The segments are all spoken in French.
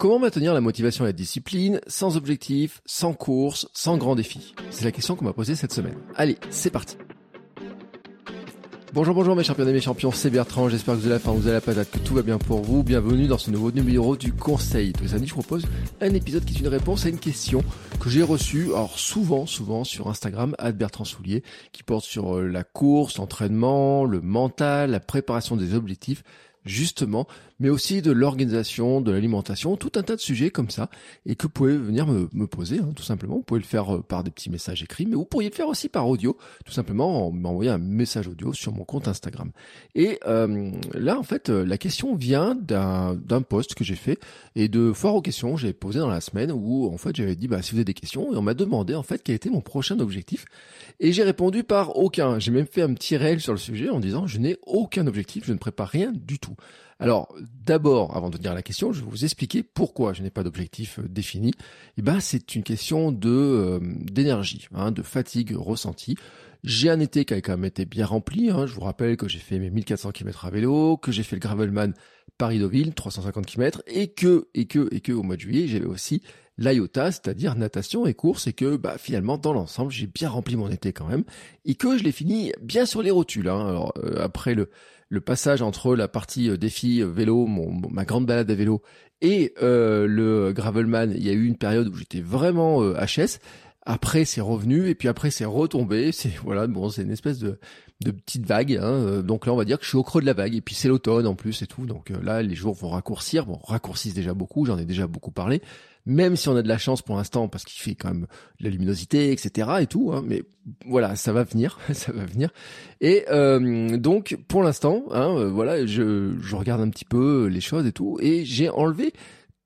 Comment maintenir la motivation et la discipline sans objectif, sans course, sans grand défi C'est la question qu'on m'a posée cette semaine. Allez, c'est parti Bonjour, bonjour mes champions et mes champions, c'est Bertrand, j'espère que vous allez la fin, vous avez la patate, que tout va bien pour vous. Bienvenue dans ce nouveau numéro du Conseil. Tous les samedis, je propose un épisode qui est une réponse à une question que j'ai reçue, alors souvent, souvent sur Instagram, à Bertrand Soulier, qui porte sur euh, la course, l'entraînement, le mental, la préparation des objectifs justement, mais aussi de l'organisation, de l'alimentation, tout un tas de sujets comme ça, et que vous pouvez venir me, me poser, hein, tout simplement. Vous pouvez le faire euh, par des petits messages écrits, mais vous pourriez le faire aussi par audio, tout simplement en m'envoyant un message audio sur mon compte Instagram. Et euh, là, en fait, euh, la question vient d'un post que j'ai fait et de foire aux questions que j'ai posé dans la semaine où, en fait, j'avais dit, bah, si vous avez des questions, et on m'a demandé, en fait, quel était mon prochain objectif. Et j'ai répondu par aucun. J'ai même fait un petit réel sur le sujet en disant, je n'ai aucun objectif, je ne prépare rien du tout. Alors, d'abord, avant de venir à la question, je vais vous expliquer pourquoi je n'ai pas d'objectif euh, défini. Eh ben, c'est une question de euh, d'énergie, hein, de fatigue ressentie. J'ai un été qui a quand même été bien rempli. Hein. Je vous rappelle que j'ai fait mes 1400 km à vélo, que j'ai fait le Gravelman Paris-Deauville, 350 km, et que, et que, et que, au mois de juillet, j'avais aussi l'IOTA, c'est-à-dire natation et course, et que bah, finalement, dans l'ensemble, j'ai bien rempli mon été quand même, et que je l'ai fini bien sur les rotules. Hein. Alors, euh, après le, le passage entre la partie euh, défi euh, vélo, mon, ma grande balade à vélo, et euh, le Gravelman, il y a eu une période où j'étais vraiment HS. Après, c'est revenu et puis après, c'est retombé. C'est voilà, bon, c'est une espèce de de petite vague. Hein. Donc là, on va dire que je suis au creux de la vague. Et puis c'est l'automne en plus et tout. Donc là, les jours vont raccourcir. Bon, raccourcissent déjà beaucoup. J'en ai déjà beaucoup parlé même si on a de la chance pour l'instant parce qu'il fait quand même de la luminosité, etc. et tout. Hein, mais voilà, ça va venir, ça va venir. Et euh, donc pour l'instant, hein, euh, voilà, je, je regarde un petit peu les choses et tout, et j'ai enlevé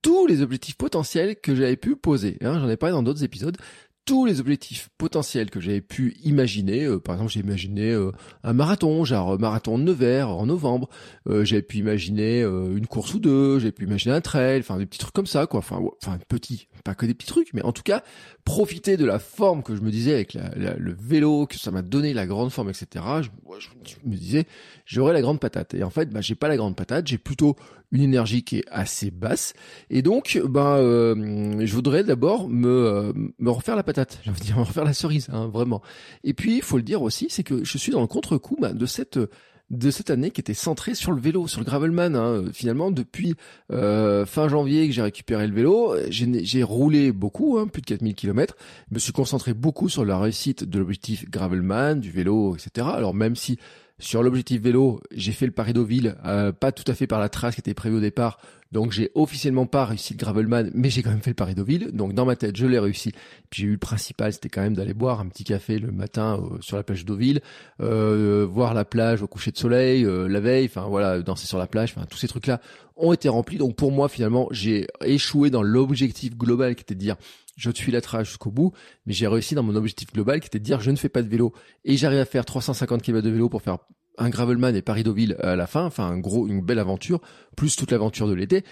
tous les objectifs potentiels que j'avais pu poser. Hein, J'en ai parlé dans d'autres épisodes tous les objectifs potentiels que j'avais pu imaginer. Euh, par exemple, j'ai imaginé euh, un marathon, genre marathon de Nevers en novembre. Euh, j'avais pu imaginer une course ou deux. J'avais pu imaginer un trail, enfin des petits trucs comme ça, quoi. Enfin, enfin petits, pas que des petits trucs, mais en tout cas profiter de la forme que je me disais avec le vélo, que ça m'a donné la grande forme, etc. Je, je, me disais, j'aurais la grande patate. Et en fait, bah, j'ai pas la grande patate. J'ai plutôt une énergie qui est assez basse. Et donc, ben, euh, je voudrais d'abord me, euh, me refaire la patate. J'ai envie de dire, me refaire la cerise, hein, vraiment. Et puis, il faut le dire aussi, c'est que je suis dans le contre-coup ben, de cette de cette année qui était centrée sur le vélo, sur le gravelman. Hein. Finalement, depuis euh, fin janvier que j'ai récupéré le vélo, j'ai roulé beaucoup, hein, plus de 4000 km. Je me suis concentré beaucoup sur la réussite de l'objectif gravelman, du vélo, etc. Alors même si sur l'objectif vélo, j'ai fait le Paris-Deauville, euh, pas tout à fait par la trace qui était prévue au départ, donc j'ai officiellement pas réussi le Gravelman, mais j'ai quand même fait le Paris-Deauville. Donc dans ma tête, je l'ai réussi. Puis j'ai eu le principal, c'était quand même d'aller boire un petit café le matin euh, sur la plage Deauville, euh, voir la plage au coucher de soleil euh, la veille, enfin voilà, danser sur la plage, enfin tous ces trucs-là ont été remplis. Donc pour moi, finalement, j'ai échoué dans l'objectif global qui était de dire je suis la trace jusqu'au bout, mais j'ai réussi dans mon objectif global qui était de dire je ne fais pas de vélo et j'arrive à faire 350 km de vélo pour faire un Gravelman et Paris-Deauville à la fin, enfin un gros, une belle aventure, plus toute l'aventure de l'été.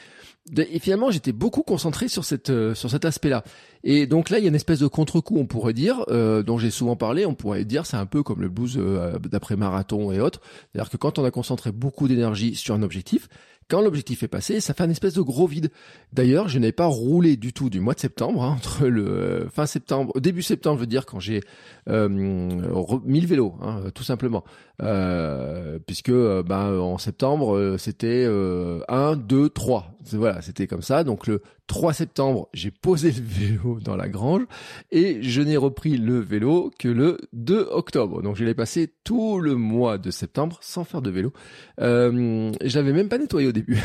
Et finalement, j'étais beaucoup concentré sur cette euh, sur cet aspect-là. Et donc là, il y a une espèce de contre-coup, on pourrait dire, euh, dont j'ai souvent parlé. On pourrait dire, c'est un peu comme le blues euh, d'après marathon et autres. C'est-à-dire que quand on a concentré beaucoup d'énergie sur un objectif, quand l'objectif est passé, ça fait un espèce de gros vide. D'ailleurs, je n'ai pas roulé du tout du mois de septembre, hein, entre le euh, fin septembre, début septembre, je veux dire, quand j'ai euh, mis le vélo, hein, tout simplement. Euh, puisque ben, en septembre, c'était 1, 2, 3. Voilà, c'était comme ça. Donc le 3 septembre, j'ai posé le vélo dans la grange et je n'ai repris le vélo que le 2 octobre. Donc je l'ai passé tout le mois de septembre sans faire de vélo. Euh, l'avais même pas nettoyé au début.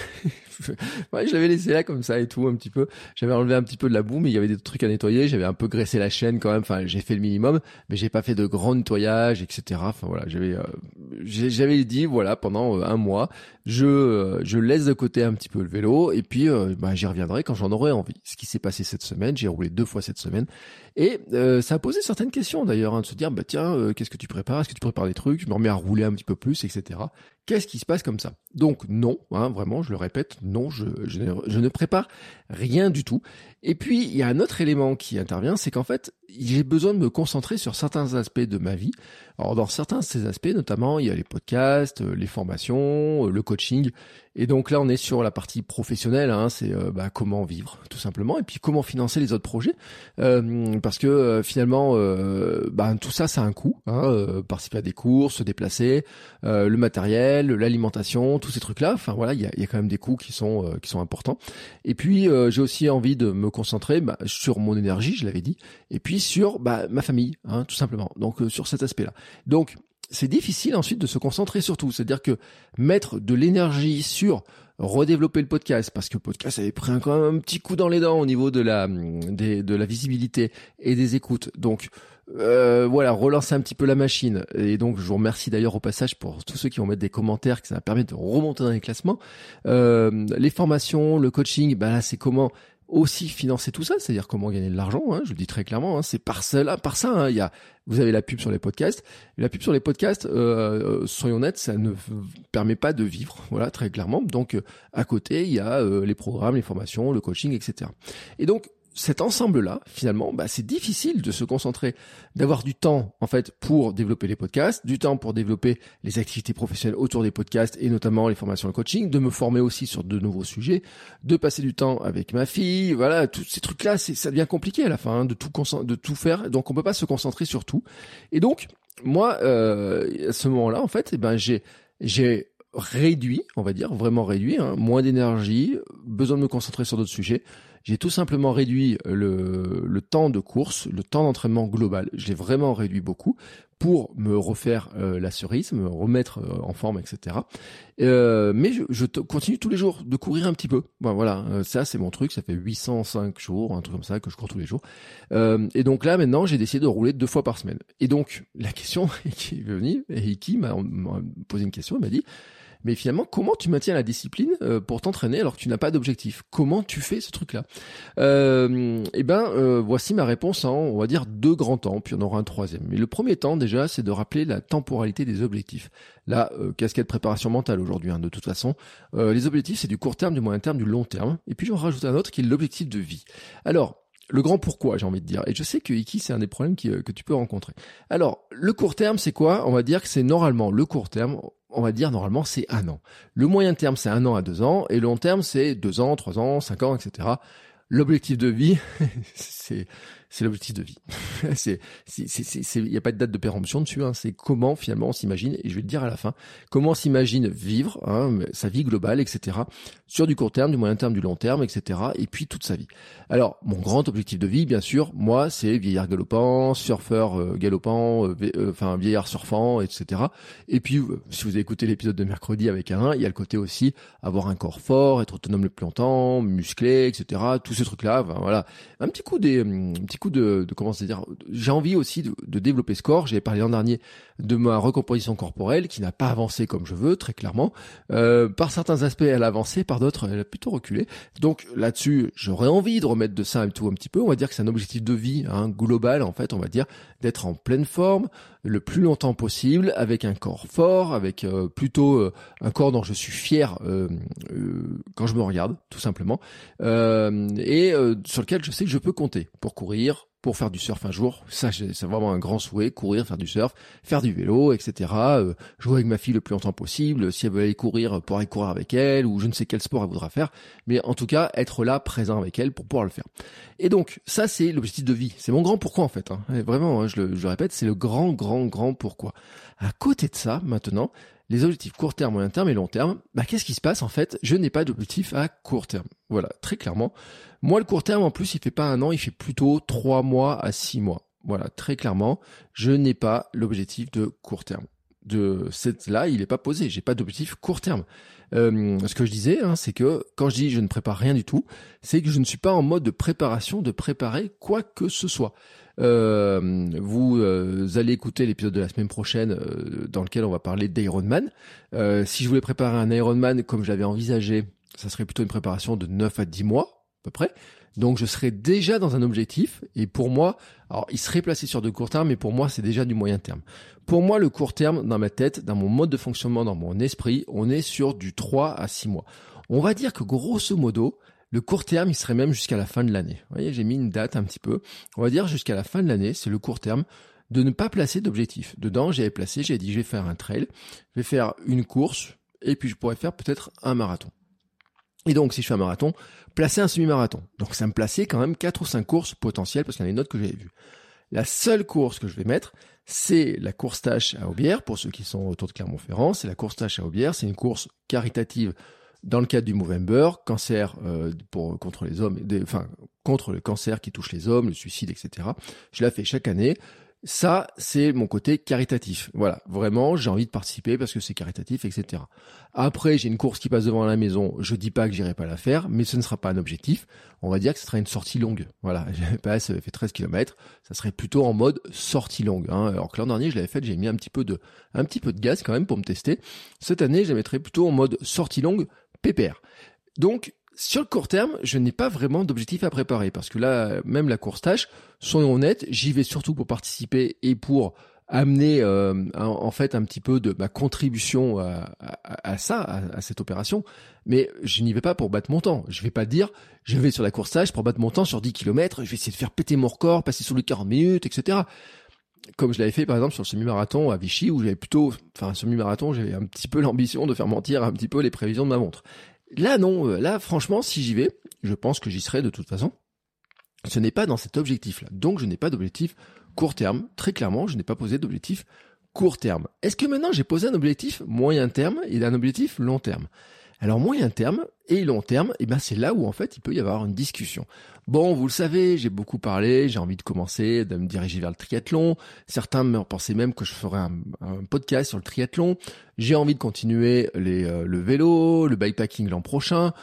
ouais, je l'avais laissé là comme ça et tout un petit peu. J'avais enlevé un petit peu de la boue, mais il y avait des trucs à nettoyer. J'avais un peu graissé la chaîne quand même. Enfin, j'ai fait le minimum, mais j'ai pas fait de grand nettoyage, etc. Enfin voilà, j'avais euh, j'avais dit voilà pendant euh, un mois, je euh, je laisse de côté un petit peu le vélo et puis bah, j'y reviendrai quand j'en aurai envie. Ce qui s'est passé cette semaine, j'ai roulé deux fois cette semaine et ça a posé certaines questions d'ailleurs, hein, de se dire bah tiens qu'est-ce que tu prépares, est-ce que tu prépares des trucs, je me remets à rouler un petit peu plus, etc. Qu'est-ce qui se passe comme ça? Donc non, hein, vraiment, je le répète, non, je, ne prépare rien du tout. Et puis, il y a un autre élément qui intervient, c'est qu'en fait, j'ai besoin de me concentrer sur certains aspects de ma vie. Alors, dans certains de ces aspects, notamment, il y a les podcasts, euh, les formations, euh, le coaching. Et donc là, on est sur la partie professionnelle, hein, c'est euh, bah, comment vivre, tout simplement, et puis comment financer les autres projets. Euh, parce que finalement, bah, tout ça, ça a un coût. Hein, participer à des cours, se déplacer, le matériel, l'alimentation, tous ces trucs-là. Enfin voilà, il y a, y a, quand même des coûts qui sont euh, qui sont importants. Et puis euh, j'ai aussi envie de me concentrer bah, sur mon énergie, je l'avais dit, et puis sur bah, ma famille, hein, tout simplement. Donc euh, sur cet aspect-là. Donc c'est difficile ensuite de se concentrer sur tout. C'est-à-dire que mettre de l'énergie sur redévelopper le podcast parce que le podcast avait pris quand même un petit coup dans les dents au niveau de la des, de la visibilité et des écoutes. Donc euh, voilà, relancer un petit peu la machine. Et donc, je vous remercie d'ailleurs au passage pour tous ceux qui vont mettre des commentaires, que ça va permettre de remonter dans les classements. Euh, les formations, le coaching, bah là, c'est comment aussi financer tout ça, c'est-à-dire comment gagner de l'argent. Hein, je le dis très clairement, hein, c'est par cela, par ça. Hein, y a, vous avez la pub sur les podcasts. la pub sur les podcasts, euh, soyons honnêtes, ça ne permet pas de vivre. Voilà, très clairement. Donc, à côté, il y a les programmes, les formations, le coaching, etc. Et donc, cet ensemble-là, finalement, bah, c'est difficile de se concentrer, d'avoir du temps en fait pour développer les podcasts, du temps pour développer les activités professionnelles autour des podcasts et notamment les formations de coaching, de me former aussi sur de nouveaux sujets, de passer du temps avec ma fille, voilà, tous ces trucs-là, ça devient compliqué à la fin hein, de tout de tout faire, donc on peut pas se concentrer sur tout. Et donc moi, euh, à ce moment-là, en fait, eh ben j'ai j'ai réduit, on va dire, vraiment réduit, hein, moins d'énergie, besoin de me concentrer sur d'autres sujets. J'ai tout simplement réduit le, le, temps de course, le temps d'entraînement global. Je l'ai vraiment réduit beaucoup pour me refaire euh, la cerise, me remettre euh, en forme, etc. Euh, mais je, je, continue tous les jours de courir un petit peu. Voilà, euh, ça c'est mon truc. Ça fait 805 jours, un truc comme ça que je cours tous les jours. et donc là maintenant, j'ai décidé de rouler deux fois par semaine. Et donc la question qui est venue, et m'a posé une question, il m'a dit mais finalement, comment tu maintiens la discipline euh, pour t'entraîner alors que tu n'as pas d'objectif? Comment tu fais ce truc-là? Euh, Eh ben, euh, voici ma réponse en, on va dire, deux grands temps, puis on aura un troisième. Mais le premier temps, déjà, c'est de rappeler la temporalité des objectifs. Euh, casquette préparation mentale aujourd'hui, hein, de toute façon. les objectifs, c'est du court terme, du moyen terme, du long terme. Et puis, j'en rajoute un autre qui est l'objectif de vie. Alors, le grand pourquoi, j'ai envie de dire. Et je sais que Iki, c'est un des problèmes que tu peux rencontrer. Alors, le court terme, c'est quoi? On va dire que c'est normalement le court terme on va dire normalement c'est un an. Le moyen terme c'est un an à deux ans et le long terme c'est deux ans, trois ans, cinq ans, etc. L'objectif de vie, c'est c'est l'objectif de vie. c'est il n'y a pas de date de péremption dessus. Hein. C'est comment finalement on s'imagine. Et je vais te dire à la fin comment on s'imagine vivre hein, sa vie globale, etc. Sur du court terme, du moyen terme, du long terme, etc. Et puis toute sa vie. Alors mon grand objectif de vie, bien sûr, moi c'est vieillard galopant, surfeur euh, galopant, euh, euh, enfin vieillard surfant, etc. Et puis si vous avez écouté l'épisode de mercredi avec un, il y a le côté aussi avoir un corps fort, être autonome le plus longtemps, musclé, etc. Tous ces trucs là. voilà, un petit coup des un petit coup de, de comment dire. J'ai envie aussi de, de développer ce corps. J'ai parlé l'an dernier de ma recomposition corporelle qui n'a pas avancé comme je veux, très clairement. Euh, par certains aspects, elle a avancé, par d'autres, elle a plutôt reculé. Donc là-dessus, j'aurais envie de remettre de ça et tout un petit peu. On va dire que c'est un objectif de vie hein, global, en fait, on va dire, d'être en pleine forme le plus longtemps possible, avec un corps fort, avec euh, plutôt euh, un corps dont je suis fier euh, quand je me regarde, tout simplement, et sur lequel je sais que je peux compter pour courir, pour faire du surf un jour. Ça, c'est vraiment un grand souhait, courir, faire du surf, faire du vélo, etc. Euh, jouer avec ma fille le plus longtemps possible. Si elle veut aller courir, pour aller courir avec elle, ou je ne sais quel sport elle voudra faire. Mais en tout cas, être là, présent avec elle pour pouvoir le faire. Et donc, ça, c'est l'objectif de vie. C'est mon grand pourquoi, en fait. Hein. vraiment, hein, je, le, je le répète, c'est le grand, grand, grand pourquoi. À côté de ça, maintenant, les objectifs court terme, moyen terme et long terme, bah, qu'est-ce qui se passe en fait? Je n'ai pas d'objectif à court terme. Voilà, très clairement. Moi, le court terme, en plus, il fait pas un an, il fait plutôt trois mois à six mois. Voilà, très clairement, je n'ai pas l'objectif de court terme. De cette là, il n'est pas posé. J'ai pas d'objectif court terme. Euh, ce que je disais, hein, c'est que quand je dis je ne prépare rien du tout, c'est que je ne suis pas en mode de préparation, de préparer quoi que ce soit. Euh, vous euh, allez écouter l'épisode de la semaine prochaine dans lequel on va parler d'Ironman. si je voulais préparer un Ironman comme je l'avais envisagé, ça serait plutôt une préparation de 9 à 10 mois à peu près. Donc je serais déjà dans un objectif et pour moi, alors il serait placé sur de court terme, mais pour moi c'est déjà du moyen terme. Pour moi le court terme dans ma tête, dans mon mode de fonctionnement, dans mon esprit, on est sur du 3 à 6 mois. On va dire que grosso modo, le court terme, il serait même jusqu'à la fin de l'année. Vous voyez, j'ai mis une date un petit peu. On va dire jusqu'à la fin de l'année, c'est le court terme de ne pas placer d'objectif. Dedans, j'avais placé, j'ai dit, je vais faire un trail, je vais faire une course, et puis je pourrais faire peut-être un marathon. Et donc, si je fais un marathon, placer un semi-marathon. Donc, ça me plaçait quand même quatre ou cinq courses potentielles parce qu'il y en a une autre que j'avais vues. La seule course que je vais mettre, c'est la course tâche à Aubière. Pour ceux qui sont autour de Clermont-Ferrand, c'est la course tâche à Aubière. C'est une course caritative dans le cadre du Movember, cancer euh, pour contre les hommes, enfin contre le cancer qui touche les hommes, le suicide, etc. Je la fais chaque année. Ça, c'est mon côté caritatif. Voilà, vraiment, j'ai envie de participer parce que c'est caritatif, etc. Après, j'ai une course qui passe devant la maison. Je dis pas que j'irai pas la faire, mais ce ne sera pas un objectif. On va dire que ce sera une sortie longue. Voilà, je passe, fait 13 km. Ça serait plutôt en mode sortie longue. Hein. Alors que l'an dernier, je l'avais fait, j'ai mis un petit peu de, un petit peu de gaz quand même pour me tester. Cette année, je la mettrai plutôt en mode sortie longue pépère. Donc, sur le court terme, je n'ai pas vraiment d'objectif à préparer parce que là, même la course tâche, soyons honnêtes, j'y vais surtout pour participer et pour amener euh, en fait un petit peu de ma contribution à, ça, à, cette opération. Mais je n'y vais pas pour battre mon temps. Je vais pas dire, je vais sur la course tâche pour battre mon temps sur 10 km, je vais essayer de faire péter mon record, passer sur les 40 minutes, etc comme je l'avais fait par exemple sur le semi-marathon à Vichy où j'avais plutôt, enfin semi-marathon, j'avais un petit peu l'ambition de faire mentir un petit peu les prévisions de ma montre. Là, non. Euh, là, franchement, si j'y vais, je pense que j'y serai de toute façon. Ce n'est pas dans cet objectif-là. Donc, je n'ai pas d'objectif court terme. Très clairement, je n'ai pas posé d'objectif court terme. Est-ce que maintenant j'ai posé un objectif moyen terme et un objectif long terme? Alors moyen terme et long terme, eh ben c'est là où en fait il peut y avoir une discussion. Bon, vous le savez, j'ai beaucoup parlé, j'ai envie de commencer, de me diriger vers le triathlon. Certains me pensaient même que je ferais un, podcast sur le triathlon. J'ai envie de continuer euh, le vélo, le bikepacking l'an prochain.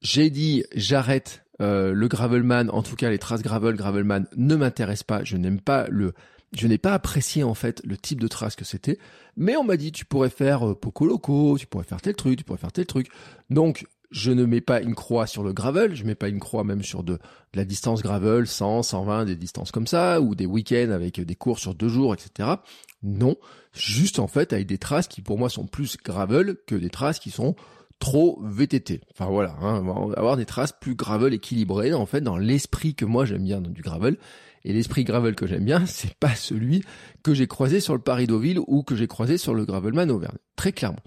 J'ai dit j'arrête euh, le gravelman, en tout cas les traces gravel, gravelman ne m'intéressent pas. Je n'aime pas le je n'ai pas apprécié en fait le type de trace que c'était, mais on m'a dit tu pourrais faire euh, Poco Loco, tu pourrais faire tel truc, tu pourrais faire tel truc. Donc je ne mets pas une croix sur le gravel, je mets pas une croix même sur de, la distance gravel, 100, 120, des distances comme ça, ou des week-ends avec des cours sur deux jours, etc. Non, juste en fait avec des traces qui pour moi sont plus gravel que des traces qui sont trop VTT. Enfin voilà, hein, avoir des traces plus gravel équilibrées en fait dans l'esprit que moi j'aime bien du gravel et l'esprit gravel que j'aime bien, c'est pas celui que j'ai croisé sur le Paris Deauville ou que j'ai croisé sur le Gravelman Auvergne. Très clairement.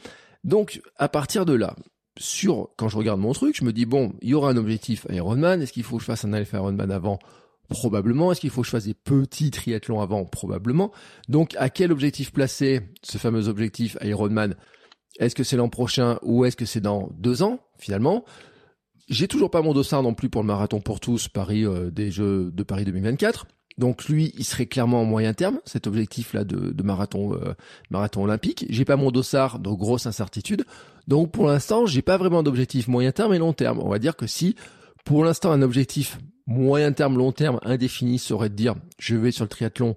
Donc, à partir de là, sur, quand je regarde mon truc, je me dis, bon, il y aura un objectif Ironman. Est-ce qu'il faut que je fasse un Alpha Ironman avant? Probablement. Est-ce qu'il faut que je fasse des petits triathlons avant? Probablement. Donc, à quel objectif placer ce fameux objectif Ironman? Est-ce que c'est l'an prochain ou est-ce que c'est dans deux ans, finalement? J'ai toujours pas mon dossard non plus pour le marathon pour tous Paris euh, des Jeux de Paris 2024. Donc lui, il serait clairement en moyen terme, cet objectif-là de, de, marathon euh, marathon olympique. J'ai pas mon dossard, donc grosse incertitude. Donc pour l'instant, j'ai pas vraiment d'objectif moyen terme et long terme. On va dire que si pour l'instant un objectif moyen terme, long terme indéfini serait de dire je vais sur le triathlon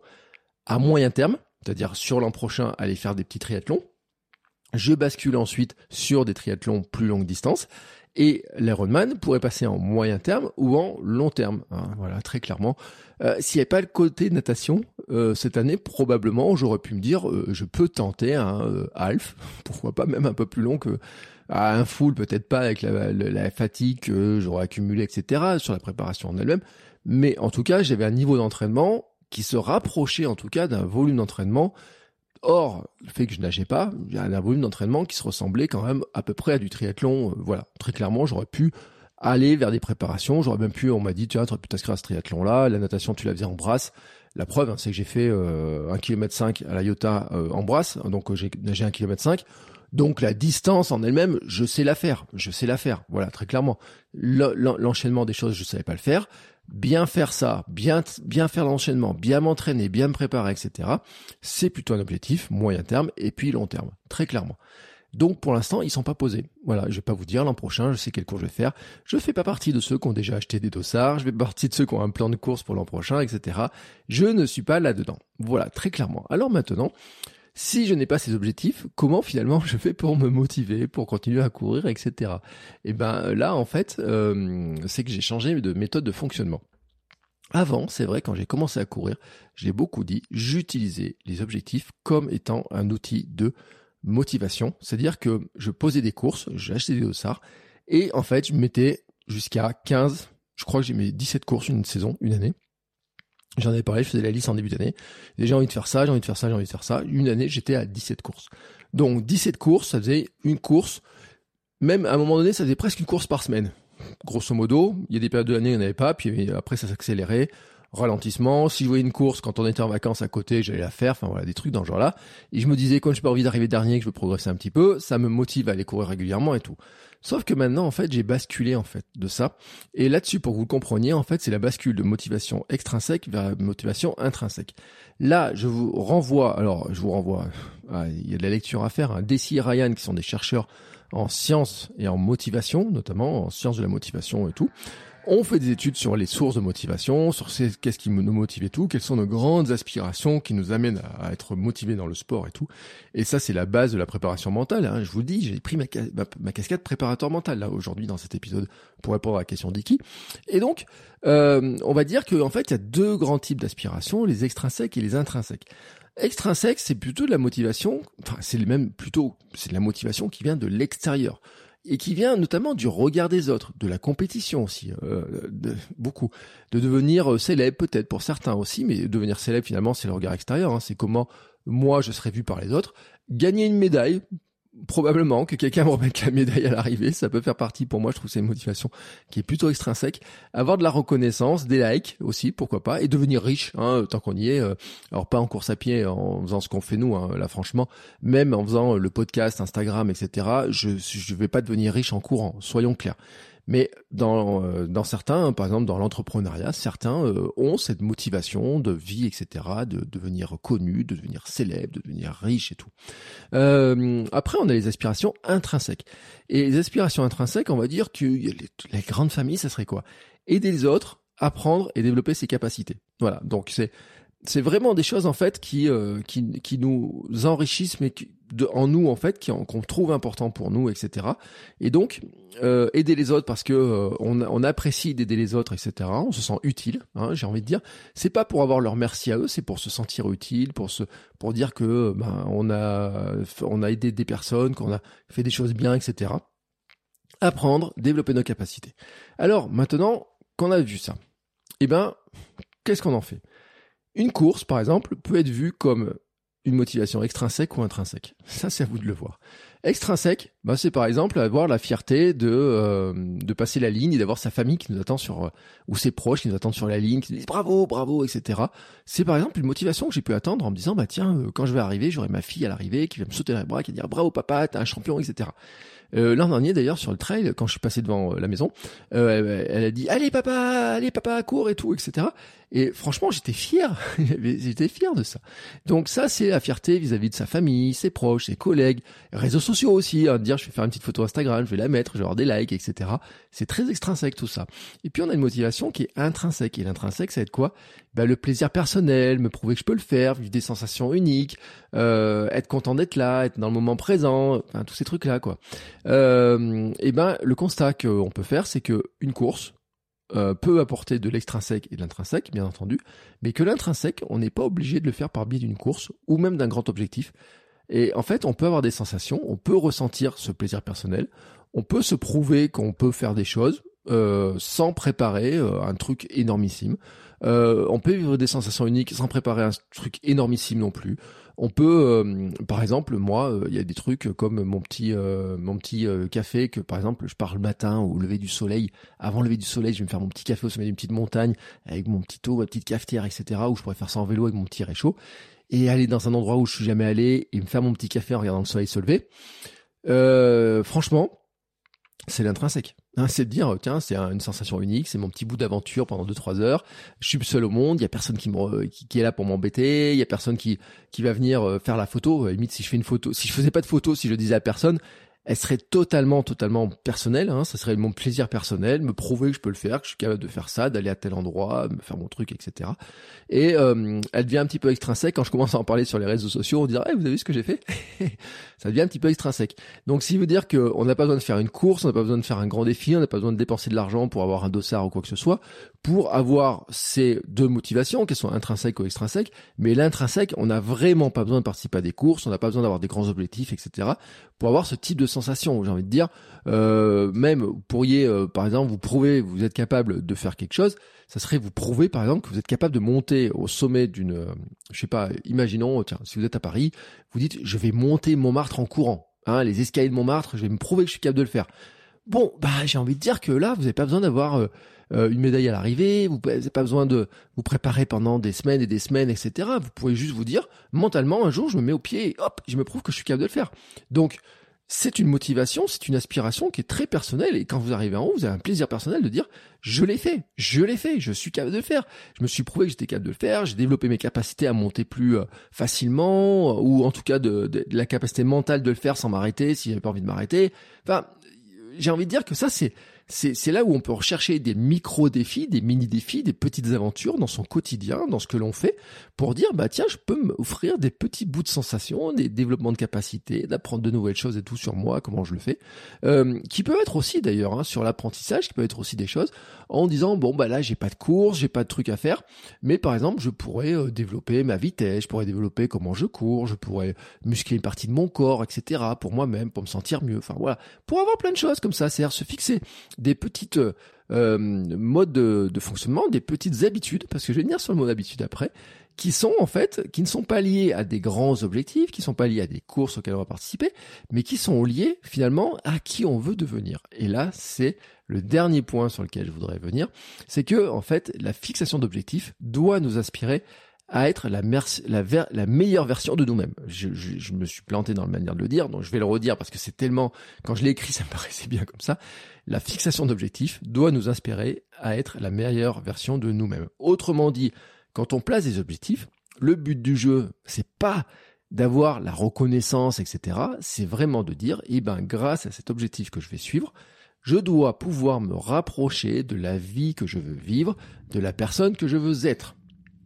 à moyen terme, c'est-à-dire sur l'an prochain aller faire des petits triathlons. Je bascule ensuite sur des triathlons plus longue distance. Et l'Ironman pourrait passer en moyen terme ou en long terme. Hein, voilà, très clairement. Euh, S'il n'y avait pas le côté natation, euh, cette année, probablement, j'aurais pu me dire, euh, je peux tenter un euh, half, pourquoi pas même un peu plus long que un full, peut-être pas avec la, la fatigue que j'aurais accumulée, etc., sur la préparation en elle-même. Mais en tout cas, j'avais un niveau d'entraînement qui se rapprochait en tout cas d'un volume d'entraînement Or, le fait que je nageais pas, il y a un volume d'entraînement qui se ressemblait quand même à peu près à du triathlon. Euh, voilà, très clairement, j'aurais pu aller vers des préparations. J'aurais même pu, on m'a dit, tu pu t'inscrire à ce triathlon-là. La natation, tu la faisais en brasse. La preuve, hein, c'est que j'ai fait euh, 1 km 5 à la Iota euh, en brasse, donc euh, j'ai nagé 1 km 5. Donc la distance en elle-même, je sais la faire, je sais la faire, voilà, très clairement. L'enchaînement des choses, je savais pas le faire. Bien faire ça, bien, bien faire l'enchaînement, bien m'entraîner, bien me préparer, etc. C'est plutôt un objectif moyen terme et puis long terme, très clairement. Donc pour l'instant, ils sont pas posés. Voilà, je vais pas vous dire l'an prochain, je sais quel cours je vais faire. Je fais pas partie de ceux qui ont déjà acheté des dossards, je fais partie de ceux qui ont un plan de course pour l'an prochain, etc. Je ne suis pas là-dedans. Voilà, très clairement. Alors maintenant, si je n'ai pas ces objectifs, comment finalement je fais pour me motiver, pour continuer à courir, etc. Et eh ben là, en fait, euh, c'est que j'ai changé de méthode de fonctionnement. Avant, c'est vrai, quand j'ai commencé à courir, j'ai beaucoup dit, j'utilisais les objectifs comme étant un outil de motivation. C'est-à-dire que je posais des courses, j'achetais des dossards, et en fait, je mettais jusqu'à 15, je crois que j'ai mis 17 courses une saison, une année. J'en avais parlé, je faisais la liste en début d'année. J'ai envie de faire ça, j'ai envie de faire ça, j'ai envie de faire ça. Une année, j'étais à 17 courses. Donc 17 courses, ça faisait une course. Même à un moment donné, ça faisait presque une course par semaine. Grosso modo, il y a des périodes de l'année, il n'y en avait pas, puis après ça s'accélérait ralentissement. Si je voyais une course quand on était en vacances à côté, j'allais la faire. Enfin voilà, des trucs dans ce genre-là. Et je me disais, quand je pas envie d'arriver dernier, que je veux progresser un petit peu, ça me motive à aller courir régulièrement et tout. Sauf que maintenant, en fait, j'ai basculé en fait de ça. Et là-dessus, pour que vous le compreniez, en fait, c'est la bascule de motivation extrinsèque vers motivation intrinsèque. Là, je vous renvoie. Alors, je vous renvoie. il y a de la lecture à faire. Hein. Desi et Ryan, qui sont des chercheurs en sciences et en motivation, notamment en sciences de la motivation et tout. On fait des études sur les sources de motivation, sur qu'est-ce qui nous motive et tout, quelles sont nos grandes aspirations qui nous amènent à, être motivés dans le sport et tout. Et ça, c'est la base de la préparation mentale. Hein. Je vous dis, j'ai pris ma, ma, casquette préparateur mental là aujourd'hui dans cet épisode pour répondre à la question d'Iki. Et donc, euh, on va dire qu'en fait, il y a deux grands types d'aspirations, les extrinsèques et les intrinsèques. Extrinsèque, c'est plutôt de la motivation, enfin c'est même plutôt, c'est de la motivation qui vient de l'extérieur et qui vient notamment du regard des autres, de la compétition aussi, euh, de, beaucoup, de devenir euh, célèbre peut-être pour certains aussi, mais devenir célèbre finalement c'est le regard extérieur, hein, c'est comment moi je serais vu par les autres, gagner une médaille, probablement que quelqu'un me remette la médaille à l'arrivée, ça peut faire partie pour moi, je trouve c'est une motivation qui est plutôt extrinsèque. Avoir de la reconnaissance, des likes aussi, pourquoi pas, et devenir riche, hein, tant qu'on y est. Euh, alors pas en course à pied, en faisant ce qu'on fait nous, hein, là franchement, même en faisant le podcast, Instagram, etc. Je je vais pas devenir riche en courant, soyons clairs. Mais dans, euh, dans certains, par exemple dans l'entrepreneuriat, certains euh, ont cette motivation de vie, etc., de devenir connu, de devenir célèbre, de devenir riche et tout. Euh, après, on a les aspirations intrinsèques. Et les aspirations intrinsèques, on va dire que les, grandes familles, ça serait quoi? Aider les autres, apprendre et développer ses capacités. Voilà, donc c'est vraiment des choses en fait qui qui, qui nous enrichissent mais qui, de, en nous en fait qu'on trouve important pour nous etc et donc euh, aider les autres parce que euh, on, on, apprécie d'aider les autres etc on se sent utile hein, j'ai envie de dire. C'est pas pour avoir leur merci à eux c'est pour se sentir utile pour se pour dire que ben on a on a aidé des personnes qu'on a fait des choses bien etc apprendre développer nos capacités. Alors maintenant qu'on a vu ça eh ben qu'est-ce qu'on en fait? Une course, par exemple, peut être vue comme une motivation extrinsèque ou intrinsèque? Ça, c'est à vous de le voir. Extrinsèque, bah, c'est par exemple avoir la fierté de euh, de passer la ligne et d'avoir sa famille qui nous attend sur euh, ou ses proches qui nous attendent sur la ligne, qui nous disent bravo, bravo, etc. C'est par exemple une motivation que j'ai pu attendre en me disant bah tiens, euh, quand je vais arriver, j'aurai ma fille à l'arrivée qui va me sauter dans les bras, qui va dire bravo papa, t'es un champion, etc. Euh, L'an dernier d'ailleurs sur le trail, quand je suis passé devant la maison, euh, elle a dit allez papa, allez papa, cours et tout, etc. Et franchement, j'étais fier. j'étais fier de ça. Donc ça, c'est la fierté vis-à-vis de sa famille, ses proches, ses collègues, réseaux sociaux aussi. Hein, dire, je vais faire une petite photo Instagram, je vais la mettre, je vais avoir des likes, etc. C'est très extrinsèque tout ça. Et puis on a une motivation qui est intrinsèque. Et l'intrinsèque, ça va être quoi? Bah, Le plaisir personnel, me prouver que je peux le faire, vivre des sensations uniques, euh, être content d'être là, être dans le moment présent, tous ces trucs-là, quoi. Euh, et ben, le constat qu'on peut faire, c'est que une course, euh, peut apporter de l'extrinsèque et de l'intrinsèque, bien entendu, mais que l'intrinsèque, on n'est pas obligé de le faire par biais d'une course ou même d'un grand objectif. Et en fait, on peut avoir des sensations, on peut ressentir ce plaisir personnel, on peut se prouver qu'on peut faire des choses, euh, sans préparer euh, un truc énormissime. Euh, on peut vivre des sensations uniques sans préparer un truc énormissime non plus. On peut, par exemple, moi, il y a des trucs comme mon petit, mon petit café que, par exemple, je pars le matin au lever du soleil. Avant le lever du soleil, je vais me faire mon petit café au sommet d'une petite montagne avec mon petit eau, ma petite cafetière, etc. Où je pourrais faire ça en vélo avec mon petit réchaud et aller dans un endroit où je suis jamais allé et me faire mon petit café en regardant le soleil se lever. franchement, c'est l'intrinsèque. Hein, c'est de dire, tiens, c'est une sensation unique, c'est mon petit bout d'aventure pendant 2-3 heures. Je suis seul au monde, il y a personne qui, est là pour m'embêter, il y a personne qui, va venir euh, faire la photo. limite, si je fais une photo, si je faisais pas de photo, si je disais à personne, elle serait totalement, totalement personnelle. Hein, ça serait mon plaisir personnel, me prouver que je peux le faire, que je suis capable de faire ça, d'aller à tel endroit, me faire mon truc, etc. Et euh, elle devient un petit peu extrinsèque quand je commence à en parler sur les réseaux sociaux. On dirait, hey, vous avez vu ce que j'ai fait? Ça devient un petit peu extrinsèque. Donc, s'il veut dire qu'on n'a pas besoin de faire une course, on n'a pas besoin de faire un grand défi, on n'a pas besoin de dépenser de l'argent pour avoir un dossard ou quoi que ce soit, pour avoir ces deux motivations, qu'elles soient intrinsèques ou extrinsèques. Mais l'intrinsèque, on n'a vraiment pas besoin de participer à des courses, on n'a pas besoin d'avoir des grands objectifs, etc. pour avoir ce type de sensation. J'ai envie de dire, euh, même vous pourriez, euh, par exemple, vous prouver, vous êtes capable de faire quelque chose. Ça serait vous prouver, par exemple, que vous êtes capable de monter au sommet d'une, euh, je sais pas, imaginons, tiens, si vous êtes à Paris, vous dites, je vais monter Montmartre en courant. Hein, les escaliers de Montmartre, je vais me prouver que je suis capable de le faire. Bon, bah j'ai envie de dire que là, vous n'avez pas besoin d'avoir une médaille à l'arrivée, vous n'avez pas besoin de vous préparer pendant des semaines et des semaines, etc. Vous pouvez juste vous dire, mentalement, un jour, je me mets au pied et hop, je me prouve que je suis capable de le faire. Donc, c'est une motivation, c'est une aspiration qui est très personnelle. Et quand vous arrivez en haut, vous avez un plaisir personnel de dire je l'ai fait, je l'ai fait, je suis capable de le faire. Je me suis prouvé que j'étais capable de le faire. J'ai développé mes capacités à monter plus euh, facilement, ou en tout cas de, la capacité mentale de le faire sans m'arrêter si j'avais pas envie de m'arrêter. Enfin, j'ai envie de dire que ça c'est c'est là où on peut rechercher des micro-défis, des mini-défis, des petites aventures dans son quotidien, dans ce que l'on fait, pour dire, bah tiens, je peux m'offrir des petits bouts de sensations, des développements de capacités, d'apprendre de nouvelles choses et tout sur moi, comment je le fais, euh, qui peut être aussi d'ailleurs hein, sur l'apprentissage, qui peut être aussi des choses, en disant, bon bah là j'ai pas de course, j'ai pas de trucs à faire, mais par exemple je pourrais euh, développer ma vitesse, je pourrais développer comment je cours, je pourrais muscler une partie de mon corps, etc. pour moi-même, pour me sentir mieux, enfin voilà, pour avoir plein de choses comme ça, c'est-à-dire se fixer des petites euh, modes de, fonctionnement, des petites habitudes, parce que je vais venir sur le mot habitude après, qui sont en fait, qui ne sont pas liés à des grands objectifs, qui ne sont pas liés à des courses auxquelles on va participer, mais qui sont liés finalement à qui on veut devenir. Et là, c'est le dernier point sur lequel je voudrais venir, c'est que en fait, la fixation d'objectifs doit nous aspirer à être la, meilleure version de nous-mêmes. Je, je, je, me suis planté dans la manière de le dire, donc je vais le redire parce que c'est tellement, quand je l'ai écrit, ça me paraissait bien comme ça. La fixation d'objectifs doit nous inspirer à être la meilleure version de nous-mêmes. Autrement dit, quand on place des objectifs, le but du jeu, c'est pas d'avoir la reconnaissance, etc. C'est vraiment de dire, eh ben, grâce à cet objectif que je vais suivre, je dois pouvoir me rapprocher de la vie que je veux vivre, de la personne que je veux être.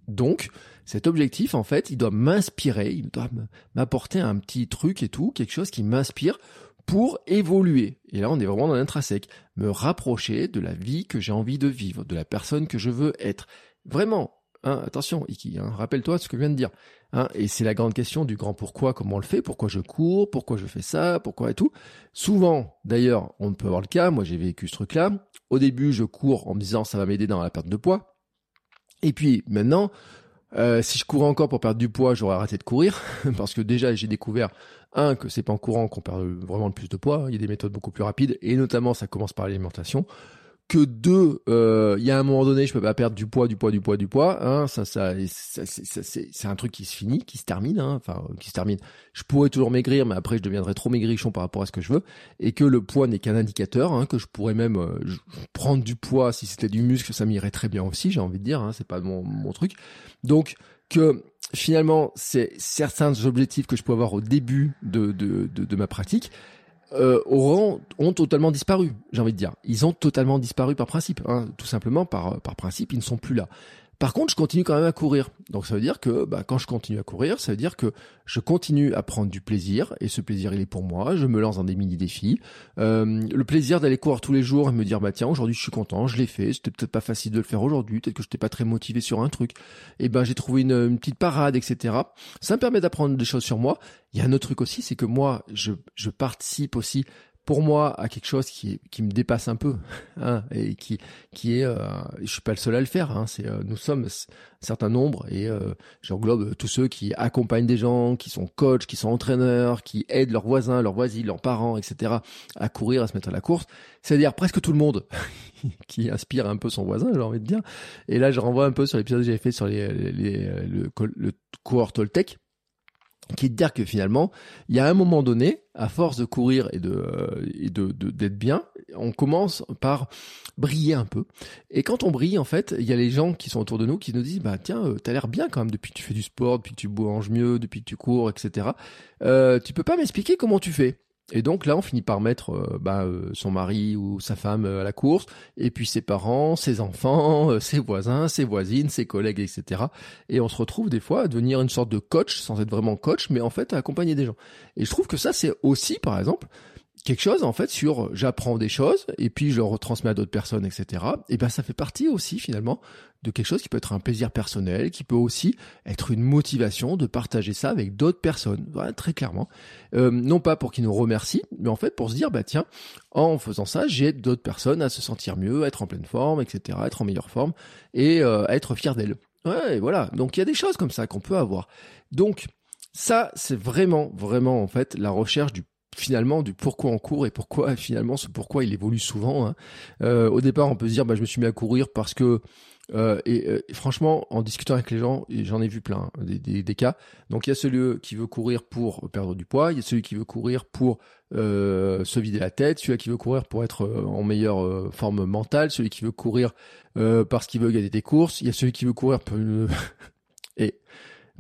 Donc, cet objectif, en fait, il doit m'inspirer, il doit m'apporter un petit truc et tout, quelque chose qui m'inspire pour évoluer. Et là, on est vraiment dans l'intrinsèque. Me rapprocher de la vie que j'ai envie de vivre, de la personne que je veux être. Vraiment, hein, attention, Iki, hein, rappelle-toi ce que je viens de dire. Hein, et c'est la grande question du grand pourquoi, comment on le fait, pourquoi je cours, pourquoi je fais ça, pourquoi et tout. Souvent, d'ailleurs, on peut avoir le cas, moi j'ai vécu ce truc-là. Au début, je cours en me disant ça va m'aider dans la perte de poids. Et puis maintenant, euh, si je courais encore pour perdre du poids, j'aurais arrêté de courir parce que déjà j'ai découvert un que c'est pas en courant qu'on perd vraiment le plus de poids. Il y a des méthodes beaucoup plus rapides et notamment ça commence par l'alimentation que deux, euh, il y a un moment donné, je peux pas perdre du poids, du poids, du poids, du poids. Hein, ça, ça, c'est un truc qui se finit, qui se termine. Hein, enfin, qui se termine. Je pourrais toujours maigrir, mais après, je deviendrai trop maigrichon par rapport à ce que je veux, et que le poids n'est qu'un indicateur. Hein, que je pourrais même euh, prendre du poids si c'était du muscle, ça m'irait très bien aussi. J'ai envie de dire, hein, c'est pas mon, mon truc. Donc que finalement, c'est certains objectifs que je peux avoir au début de, de, de ma pratique euh, auront, ont totalement disparu, j'ai envie de dire. Ils ont totalement disparu par principe, hein, tout simplement par, par principe, ils ne sont plus là. Par contre, je continue quand même à courir. Donc ça veut dire que bah, quand je continue à courir, ça veut dire que je continue à prendre du plaisir, et ce plaisir, il est pour moi. Je me lance dans des mini-défis. Euh, le plaisir d'aller courir tous les jours et me dire, bah tiens, aujourd'hui je suis content, je l'ai fait, c'était peut-être pas facile de le faire aujourd'hui, peut-être que je n'étais pas très motivé sur un truc. Et ben j'ai trouvé une, petite parade, etc. Ça me permet d'apprendre des choses sur moi. Il y a un autre truc aussi, c'est que moi, je participe aussi pour moi, à quelque chose qui, qui me dépasse un peu, hein, et qui, qui est, euh, je suis pas le seul à le faire. Hein, c'est, euh, nous sommes un certain nombre, et euh, j'englobe tous ceux qui accompagnent des gens, qui sont coachs, qui sont entraîneurs, qui aident leurs voisins, leurs voisines, leurs parents, etc. à courir, à se mettre à la course. C'est-à-dire presque tout le monde qui inspire un peu son voisin, j'ai envie de dire. Et là, je renvoie un peu sur l'épisode que j'avais fait sur les, les, le, le coureur Toltec qui est de dire que finalement, il y a un moment donné, à force de courir et de euh, et de d'être bien, on commence par briller un peu. Et quand on brille, en fait, il y a les gens qui sont autour de nous qui nous disent, bah tiens, euh, t'as l'air bien quand même depuis que tu fais du sport, depuis que tu manges mieux, depuis que tu cours, etc. Euh, tu peux pas m'expliquer comment tu fais et donc là, on finit par mettre euh, bah, euh, son mari ou sa femme euh, à la course, et puis ses parents, ses enfants, ses voisins, ses voisines, ses collègues, etc. Et on se retrouve des fois à devenir une sorte de coach, sans être vraiment coach, mais en fait à accompagner des gens. Et je trouve que ça, c'est aussi, par exemple, quelque chose en fait sur j'apprends des choses et puis je le retransmets à d'autres personnes, etc. Et ben ça fait partie aussi finalement de quelque chose qui peut être un plaisir personnel, qui peut aussi être une motivation de partager ça avec d'autres personnes, très clairement. Euh, non pas pour qu'ils nous remercient, mais en fait pour se dire bah tiens, en faisant ça, j'ai d'autres personnes à se sentir mieux, à être en pleine forme, etc., être en meilleure forme et euh, à être fier d'elles. Ouais, voilà. Donc il y a des choses comme ça qu'on peut avoir. Donc ça, c'est vraiment, vraiment en fait la recherche du finalement du pourquoi on court et pourquoi finalement ce pourquoi il évolue souvent. Hein. Euh, au départ, on peut se dire bah je me suis mis à courir parce que euh, et, euh, franchement, en discutant avec les gens, j'en ai vu plein hein, des, des, cas. Donc il y a celui qui veut courir pour perdre du poids, il y a celui qui veut courir pour euh, se vider la tête, celui qui veut courir pour être en meilleure forme mentale, celui qui veut courir parce qu'il veut gagner des courses, il y a celui qui veut courir pour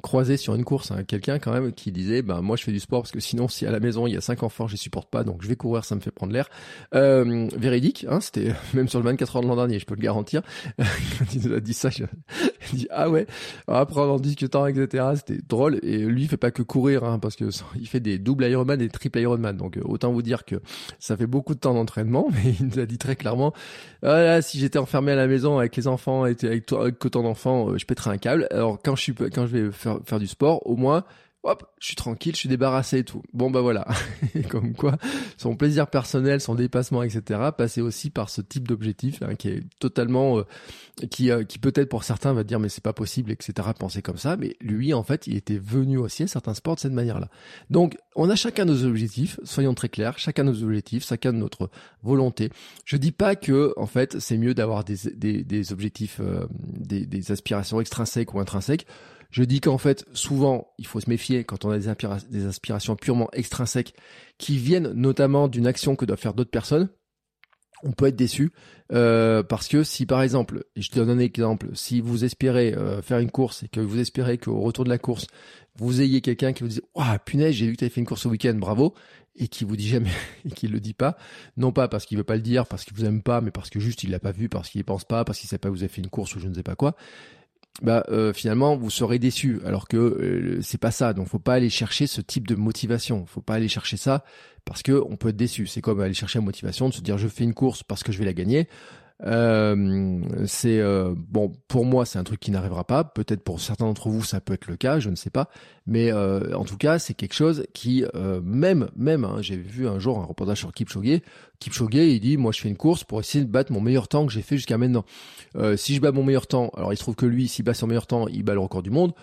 croisé sur une course quelqu'un quand même qui disait ben moi je fais du sport parce que sinon si à la maison il y a cinq enfants je les supporte pas donc je vais courir ça me fait prendre l'air. Euh, véridique hein, c'était même sur le 24 heures de l'an dernier je peux le garantir. Il nous a dit ça je, dit ah ouais après en discutant etc c'était drôle. Et lui il fait pas que courir hein, parce que il fait des doubles Ironman et triple Ironman. Donc euh, autant vous dire que ça fait beaucoup de temps d'entraînement mais il nous a dit très clairement voilà si j'étais enfermé à la maison avec les enfants et avec, toi, avec autant d'enfants euh, je pèterais un câble alors quand je suis quand je vais faire du sport, au moins, hop, je suis tranquille, je suis débarrassé et tout. Bon bah voilà, comme quoi son plaisir personnel, son dépassement, etc. passer aussi par ce type d'objectif hein, qui est totalement, euh, qui, euh, qui peut-être pour certains va dire mais c'est pas possible, etc. Penser comme ça, mais lui en fait il était venu aussi à certains sports de cette manière-là. Donc on a chacun nos objectifs, soyons très clairs, chacun nos objectifs, chacun de notre volonté. Je dis pas que en fait c'est mieux d'avoir des, des, des objectifs, euh, des, des aspirations extrinsèques ou intrinsèques. Je dis qu'en fait, souvent, il faut se méfier quand on a des, aspirations purement extrinsèques qui viennent notamment d'une action que doivent faire d'autres personnes. On peut être déçu euh, parce que si par exemple, je te donne un exemple, si vous espérez euh, faire une course et que vous espérez qu'au retour de la course, vous ayez quelqu'un qui vous dit « Waouh, punaise, j'ai vu que tu avais fait une course ce week-end, bravo !» et qui vous dit jamais et qui le dit pas, non pas parce qu'il veut pas le dire, parce qu'il vous aime pas, mais parce que juste il l'a pas vu, parce qu'il pense pas, parce qu'il sait pas que vous avez fait une course ou je ne sais pas quoi, bah euh, finalement vous serez déçu alors que euh, c'est pas ça. Donc faut pas aller chercher ce type de motivation. Faut pas aller chercher ça parce que on peut être déçu. C'est comme aller chercher la motivation de se dire je fais une course parce que je vais la gagner euh, c'est euh, bon pour moi c'est un truc qui n'arrivera pas. Peut-être pour certains d'entre vous ça peut être le cas, je ne sais pas. Mais euh, en tout cas c'est quelque chose qui même même hein, j'ai vu un jour un reportage sur Kipchoge. Kipchoge il dit moi je fais une course pour essayer de battre mon meilleur temps que j'ai fait jusqu'à maintenant. si je bats mon meilleur temps, alors il se trouve que lui s'il bat son meilleur temps il bat le record du monde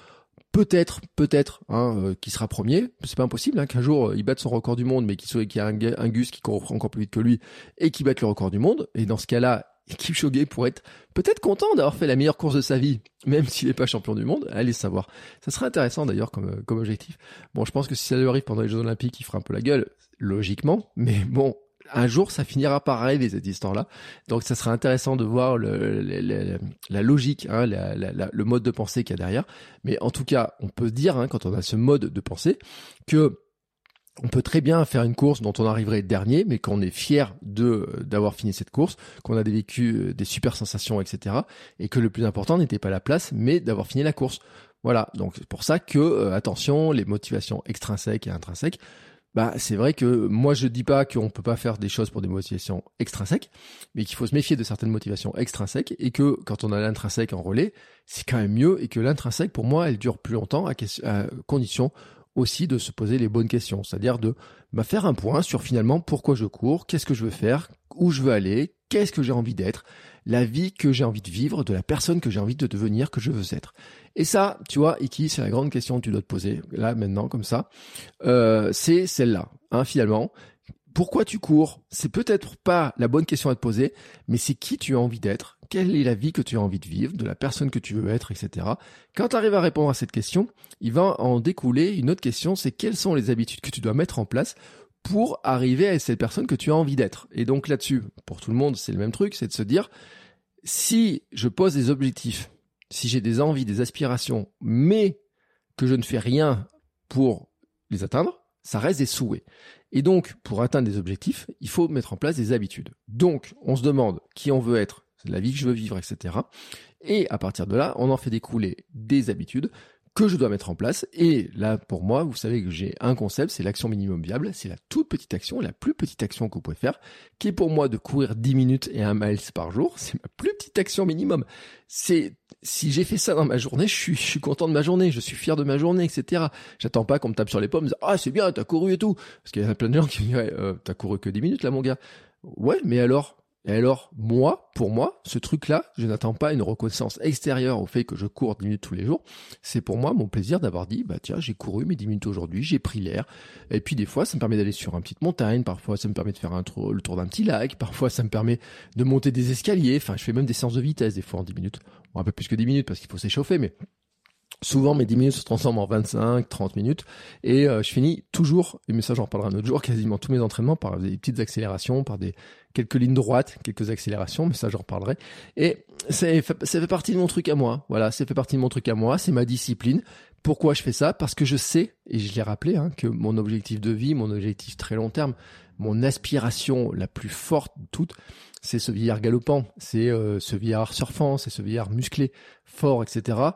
peut-être, peut-être, hein, qui sera premier. C'est pas impossible hein, qu'un jour il batte son record du monde, mais qu'il y ait un, un, Gus qui court encore plus vite que lui et qui batte le record du monde. Et dans ce cas-là, Kipchoge pour être peut-être content d'avoir fait la meilleure course de sa vie, même s'il n'est pas champion du monde. Allez savoir. Ça serait intéressant d'ailleurs comme, comme objectif. Bon, je pense que si ça lui arrive pendant les Jeux Olympiques, il fera un peu la gueule, logiquement. Mais bon, un jour, ça finira par arriver cette histoire-là. Donc, ça serait intéressant de voir le, la logique, hein, le mode de pensée qu'il y a derrière. Mais en tout cas, on peut dire, hein, quand on a ce mode de pensée, que on peut très bien faire une course dont on arriverait dernier, mais qu'on est fier d'avoir fini cette course, qu'on a vécu euh, des super sensations, etc. Et que le plus important n'était pas la place, mais d'avoir fini la course. Voilà. Donc c'est pour ça que euh, attention, les motivations extrinsèques et intrinsèques. Bah, c'est vrai que moi je dis pas qu'on peut pas faire des choses pour des motivations extrinsèques, mais qu'il faut se méfier de certaines motivations extrinsèques et que quand on a l'intrinsèque en relais, c'est quand même mieux et que l'intrinsèque pour moi elle dure plus longtemps à condition aussi de se poser les bonnes questions, c'est-à-dire de bah, faire un point sur finalement pourquoi je cours, qu'est-ce que je veux faire, où je veux aller, qu'est-ce que j'ai envie d'être, la vie que j'ai envie de vivre, de la personne que j'ai envie de devenir, que je veux être. Et ça, tu vois, Iki, c'est la grande question que tu dois te poser, là, maintenant, comme ça. Euh, c'est celle-là, hein, finalement. Pourquoi tu cours? C'est peut-être pas la bonne question à te poser, mais c'est qui tu as envie d'être quelle est la vie que tu as envie de vivre, de la personne que tu veux être, etc. Quand tu arrives à répondre à cette question, il va en découler une autre question, c'est quelles sont les habitudes que tu dois mettre en place pour arriver à cette personne que tu as envie d'être. Et donc là-dessus, pour tout le monde, c'est le même truc, c'est de se dire, si je pose des objectifs, si j'ai des envies, des aspirations, mais que je ne fais rien pour les atteindre, ça reste des souhaits. Et donc, pour atteindre des objectifs, il faut mettre en place des habitudes. Donc, on se demande qui on veut être, c'est la vie que je veux vivre, etc. Et à partir de là, on en fait découler des habitudes que je dois mettre en place. Et là, pour moi, vous savez que j'ai un concept, c'est l'action minimum viable. C'est la toute petite action, la plus petite action que vous pouvez faire, qui est pour moi de courir 10 minutes et un miles par jour. C'est ma plus petite action minimum. C'est, si j'ai fait ça dans ma journée, je suis, je suis content de ma journée, je suis fier de ma journée, etc. J'attends pas qu'on me tape sur les pommes, ah, c'est bien, t'as couru et tout. Parce qu'il y a plein de gens qui me disent, euh, t'as couru que 10 minutes là, mon gars. Ouais, mais alors, et alors, moi, pour moi, ce truc-là, je n'attends pas une reconnaissance extérieure au fait que je cours 10 minutes tous les jours. C'est pour moi mon plaisir d'avoir dit, bah tiens, j'ai couru mes 10 minutes aujourd'hui, j'ai pris l'air. Et puis des fois, ça me permet d'aller sur une petite montagne, parfois ça me permet de faire un le tour d'un petit lac, parfois ça me permet de monter des escaliers. Enfin, je fais même des séances de vitesse des fois en 10 minutes. Bon, un peu plus que 10 minutes parce qu'il faut s'échauffer, mais Souvent, mes 10 minutes se transforment en 25, 30 minutes. Et euh, je finis toujours, et mais ça j'en reparlerai un autre jour, quasiment tous mes entraînements par des petites accélérations, par des quelques lignes droites, quelques accélérations, mais ça j'en reparlerai. Et fait, ça fait partie de mon truc à moi. Voilà, ça fait partie de mon truc à moi, c'est ma discipline. Pourquoi je fais ça? Parce que je sais, et je l'ai rappelé, hein, que mon objectif de vie, mon objectif très long terme, mon aspiration la plus forte de toutes, c'est ce vieillard galopant, c'est euh, ce vieillard surfant, c'est ce vieillard musclé, fort, etc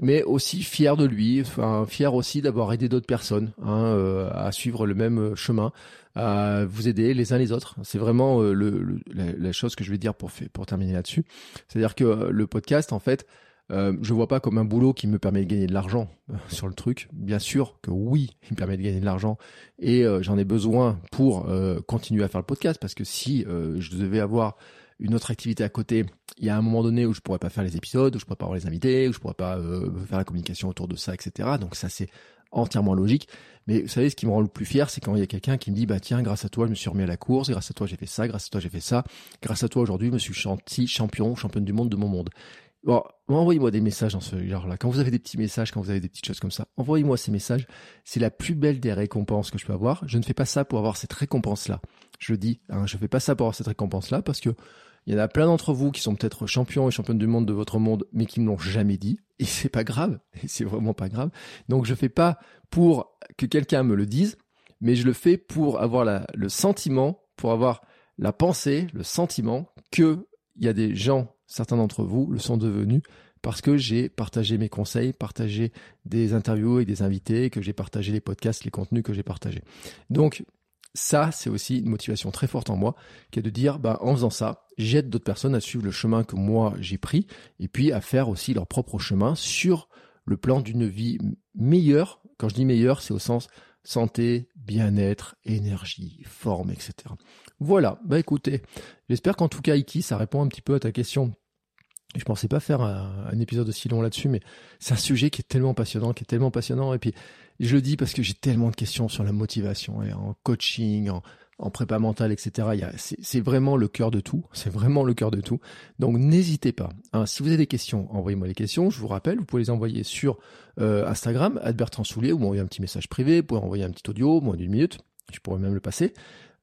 mais aussi fier de lui, enfin fier aussi d'avoir aidé d'autres personnes hein, euh, à suivre le même euh, chemin, à vous aider les uns les autres. C'est vraiment euh, le, la, chose que je vais dire pour pour terminer là-dessus. C'est-à-dire que le podcast, en fait, euh, je vois pas comme un boulot qui me permet de gagner de l'argent sur le truc. Bien sûr que oui, il me permet de gagner de l'argent et j'en ai besoin pour continuer à faire le podcast parce que si je devais avoir une autre activité à côté, il y a un moment donné où je pourrais pas faire les épisodes, où je pourrais pas avoir les invités, où je pourrais pas euh, faire la communication autour de ça, etc. Donc ça c'est entièrement logique. Mais vous savez, ce qui me rend le plus fier, c'est quand il y a quelqu'un qui me dit, bah tiens, grâce à toi, je me suis remis à la course, grâce à toi, j'ai fait ça, grâce à toi, j'ai fait ça, grâce à toi, aujourd'hui, je me suis senti champion, championne du monde de mon monde. Bon, envoyez-moi des messages dans ce genre-là. Quand vous avez des petits messages, quand vous avez des petites choses comme ça, envoyez-moi ces messages. C'est la plus belle des récompenses que je peux avoir. Je ne fais pas ça pour avoir cette récompense-là. Je dis, hein, je fais pas ça pour avoir cette récompense-là parce que il y en a plein d'entre vous qui sont peut-être champions et championnes du monde de votre monde, mais qui ne l'ont jamais dit. Et c'est pas grave. Et c'est vraiment pas grave. Donc je fais pas pour que quelqu'un me le dise, mais je le fais pour avoir le sentiment, pour avoir la pensée, le sentiment que il y a des gens, certains d'entre vous le sont devenus parce que j'ai partagé mes conseils, partagé des interviews et des invités, que j'ai partagé les podcasts, les contenus que j'ai partagés. Donc, ça, c'est aussi une motivation très forte en moi, qui est de dire, bah, en faisant ça, j'aide d'autres personnes à suivre le chemin que moi j'ai pris, et puis à faire aussi leur propre chemin sur le plan d'une vie meilleure. Quand je dis meilleure, c'est au sens santé, bien-être, énergie, forme, etc. Voilà, bah écoutez, j'espère qu'en tout cas, Iki, ça répond un petit peu à ta question je pensais pas faire un, épisode aussi long là-dessus, mais c'est un sujet qui est tellement passionnant, qui est tellement passionnant. Et puis, je le dis parce que j'ai tellement de questions sur la motivation et en coaching, en, prépa mentale, etc. C'est vraiment le cœur de tout. C'est vraiment le cœur de tout. Donc n'hésitez pas. Hein, si vous avez des questions, envoyez-moi les questions. Je vous rappelle, vous pouvez les envoyer sur euh, Instagram, Bertrand Soulier, ou m'envoyer un petit message privé. Vous pouvez envoyer un petit audio, moins d'une minute. Je pourrais même le passer.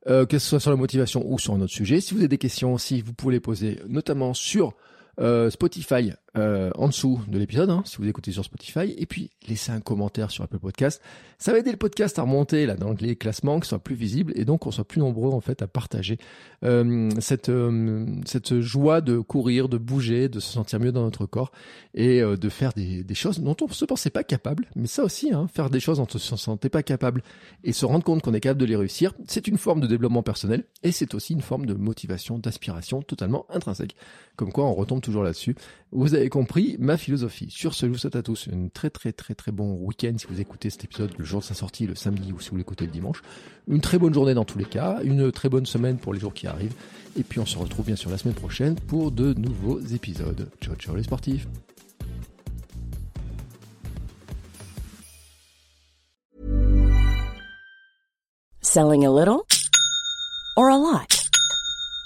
Euh, que ce soit sur la motivation ou sur un autre sujet. Si vous avez des questions aussi, vous pouvez les poser notamment sur Spotify euh, en dessous de l'épisode, hein, si vous écoutez sur Spotify, et puis laissez un commentaire sur Apple Podcast. Ça va aider le podcast à remonter là dans les classements, qu'il soit plus visible, et donc on soit plus nombreux en fait à partager euh, cette euh, cette joie de courir, de bouger, de se sentir mieux dans notre corps et de faire des, choses dont on se pensait pas capable. Mais ça aussi, hein, faire des choses dont on se sentait pas capable et se rendre compte qu'on est capable de les réussir, c'est une forme de développement personnel et c'est aussi une forme de motivation, d'aspiration totalement intrinsèque. Comme quoi, on retombe toujours là-dessus. Avez compris ma philosophie. Sur ce, je vous souhaite à tous une très très très très bon week-end si vous écoutez cet épisode le jour de sa sortie, le samedi ou si vous l'écoutez le dimanche. Une très bonne journée dans tous les cas, une très bonne semaine pour les jours qui arrivent. Et puis on se retrouve bien sûr la semaine prochaine pour de nouveaux épisodes. Ciao ciao les sportifs Selling a little or a lot?